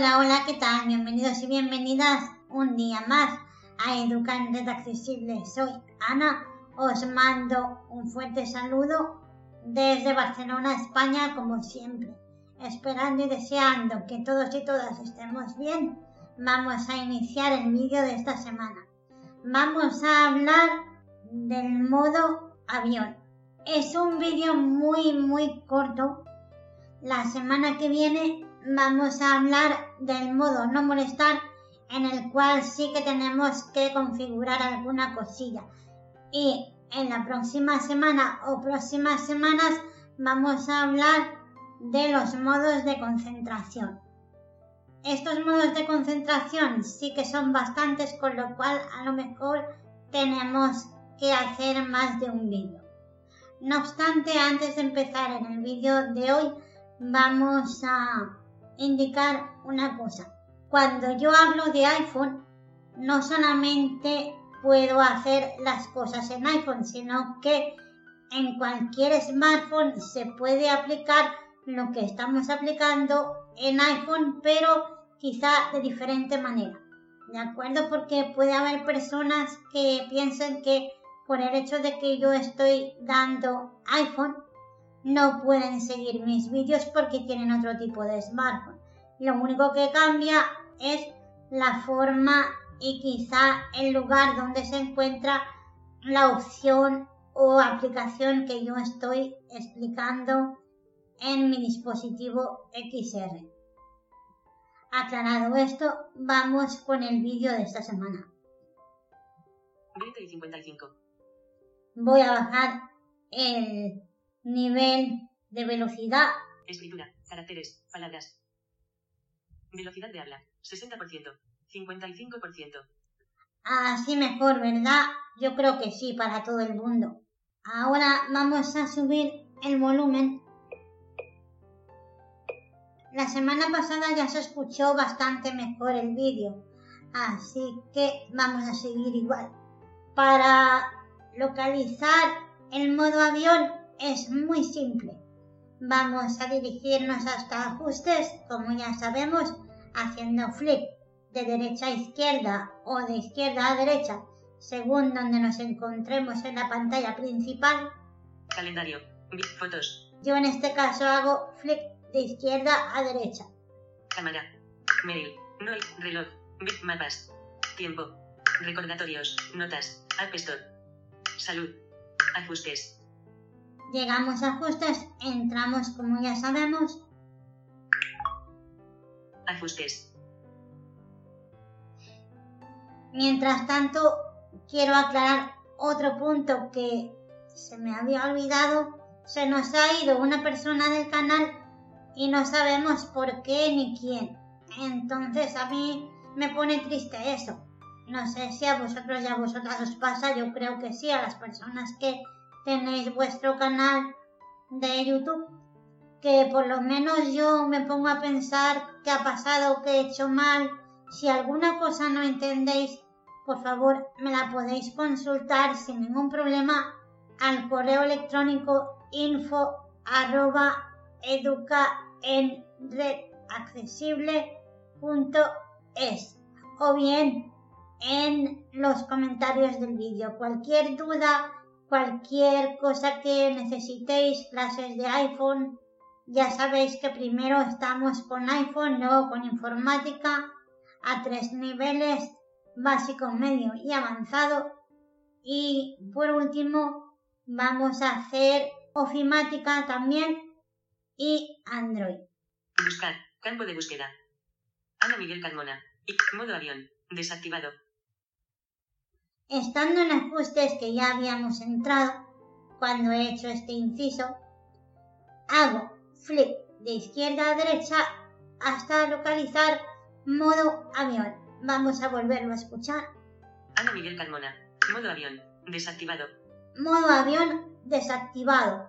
Hola, hola, ¿qué tal? Bienvenidos y bienvenidas un día más a Educantes Accesible. Soy Ana, os mando un fuerte saludo desde Barcelona, España, como siempre. Esperando y deseando que todos y todas estemos bien, vamos a iniciar el vídeo de esta semana. Vamos a hablar del modo avión. Es un vídeo muy, muy corto. La semana que viene vamos a hablar del modo no molestar en el cual sí que tenemos que configurar alguna cosilla. Y en la próxima semana o próximas semanas vamos a hablar de los modos de concentración. Estos modos de concentración sí que son bastantes, con lo cual a lo mejor tenemos que hacer más de un vídeo. No obstante, antes de empezar en el vídeo de hoy, vamos a indicar una cosa. Cuando yo hablo de iPhone, no solamente puedo hacer las cosas en iPhone, sino que en cualquier smartphone se puede aplicar lo que estamos aplicando en iPhone, pero quizá de diferente manera. ¿De acuerdo? Porque puede haber personas que piensen que por el hecho de que yo estoy dando iPhone, no pueden seguir mis vídeos porque tienen otro tipo de smartphone. Lo único que cambia es la forma y quizá el lugar donde se encuentra la opción o aplicación que yo estoy explicando en mi dispositivo XR. Aclarado esto, vamos con el vídeo de esta semana. 20 y 55. Voy a bajar el nivel de velocidad. Escritura, caracteres, palabras. Velocidad de habla, 60%, 55%. Así mejor, ¿verdad? Yo creo que sí, para todo el mundo. Ahora vamos a subir el volumen. La semana pasada ya se escuchó bastante mejor el vídeo, así que vamos a seguir igual. Para localizar el modo avión es muy simple. Vamos a dirigirnos hasta ajustes, como ya sabemos, haciendo flip de derecha a izquierda o de izquierda a derecha, según donde nos encontremos en la pantalla principal. Calendario, fotos, Yo en este caso hago flip de izquierda a derecha. cámara, mail, no hay reloj, mapas, tiempo, recordatorios, notas, App Store, salud, ajustes, Llegamos a ajustes, entramos como ya sabemos, ajustes, Mientras tanto, quiero aclarar otro punto que se me había olvidado. Se nos ha ido una persona del canal y no sabemos por qué ni quién. Entonces a mí me pone triste eso. No sé si a vosotros y a vosotras os pasa, yo creo que sí, a las personas que tenéis vuestro canal de YouTube, que por lo menos yo me pongo a pensar qué ha pasado, qué he hecho mal. Si alguna cosa no entendéis, por favor me la podéis consultar sin ningún problema al correo electrónico info arroba educaenredaccesible.es o bien en los comentarios del vídeo. Cualquier duda, cualquier cosa que necesitéis, clases de iPhone, ya sabéis que primero estamos con iPhone, luego con informática a tres niveles, básico, medio y avanzado. Y por último vamos a hacer ofimática también y Android. buscar, campo de búsqueda. Ana Miguel Carmona, y modo avión, desactivado, Estando en ajustes que ya habíamos entrado cuando he hecho este inciso, hago flip de izquierda a derecha hasta localizar modo avión. Vamos a volverlo a escuchar. Ana Miguel Carmona. Modo avión. Desactivado. Modo avión desactivado.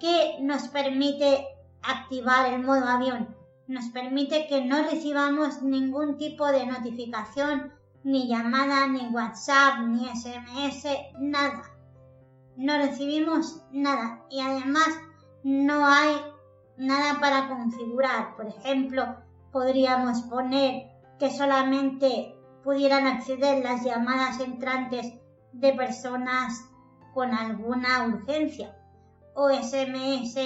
¿Qué nos permite activar el modo avión? Nos permite que no recibamos ningún tipo de notificación, ni llamada, ni WhatsApp, ni SMS, nada. No recibimos nada y además no hay nada para configurar. Por ejemplo, podríamos poner que solamente pudieran acceder las llamadas entrantes de personas con alguna urgencia o SMS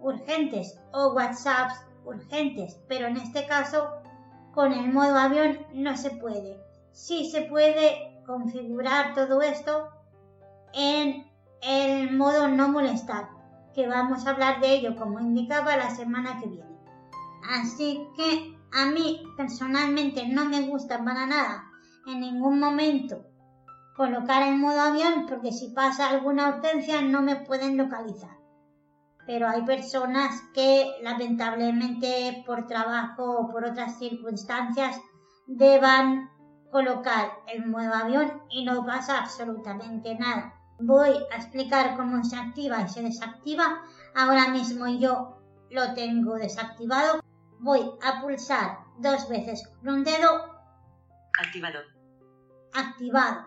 urgentes o WhatsApps urgentes, pero en este caso con el modo avión no se puede. Sí se puede configurar todo esto en el modo no molestar, que vamos a hablar de ello como indicaba la semana que viene. Así que a mí personalmente no me gusta para nada en ningún momento colocar el modo avión porque si pasa alguna urgencia no me pueden localizar. Pero hay personas que lamentablemente por trabajo o por otras circunstancias deban colocar el modo avión y no pasa absolutamente nada. Voy a explicar cómo se activa y se desactiva. Ahora mismo yo lo tengo desactivado. Voy a pulsar dos veces con un dedo. Activado. Activado.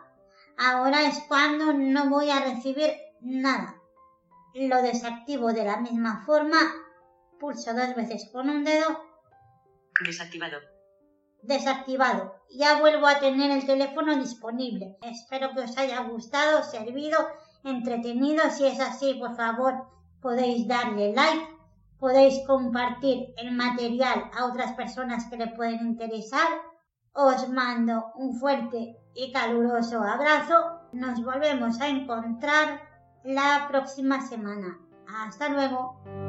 Ahora es cuando no voy a recibir nada. Lo desactivo de la misma forma. Pulso dos veces con un dedo. Desactivado. Desactivado. Ya vuelvo a tener el teléfono disponible. Espero que os haya gustado, servido, entretenido. Si es así, por favor, podéis darle like. Podéis compartir el material a otras personas que le pueden interesar. Os mando un fuerte y caluroso abrazo. Nos volvemos a encontrar la próxima semana. Hasta luego.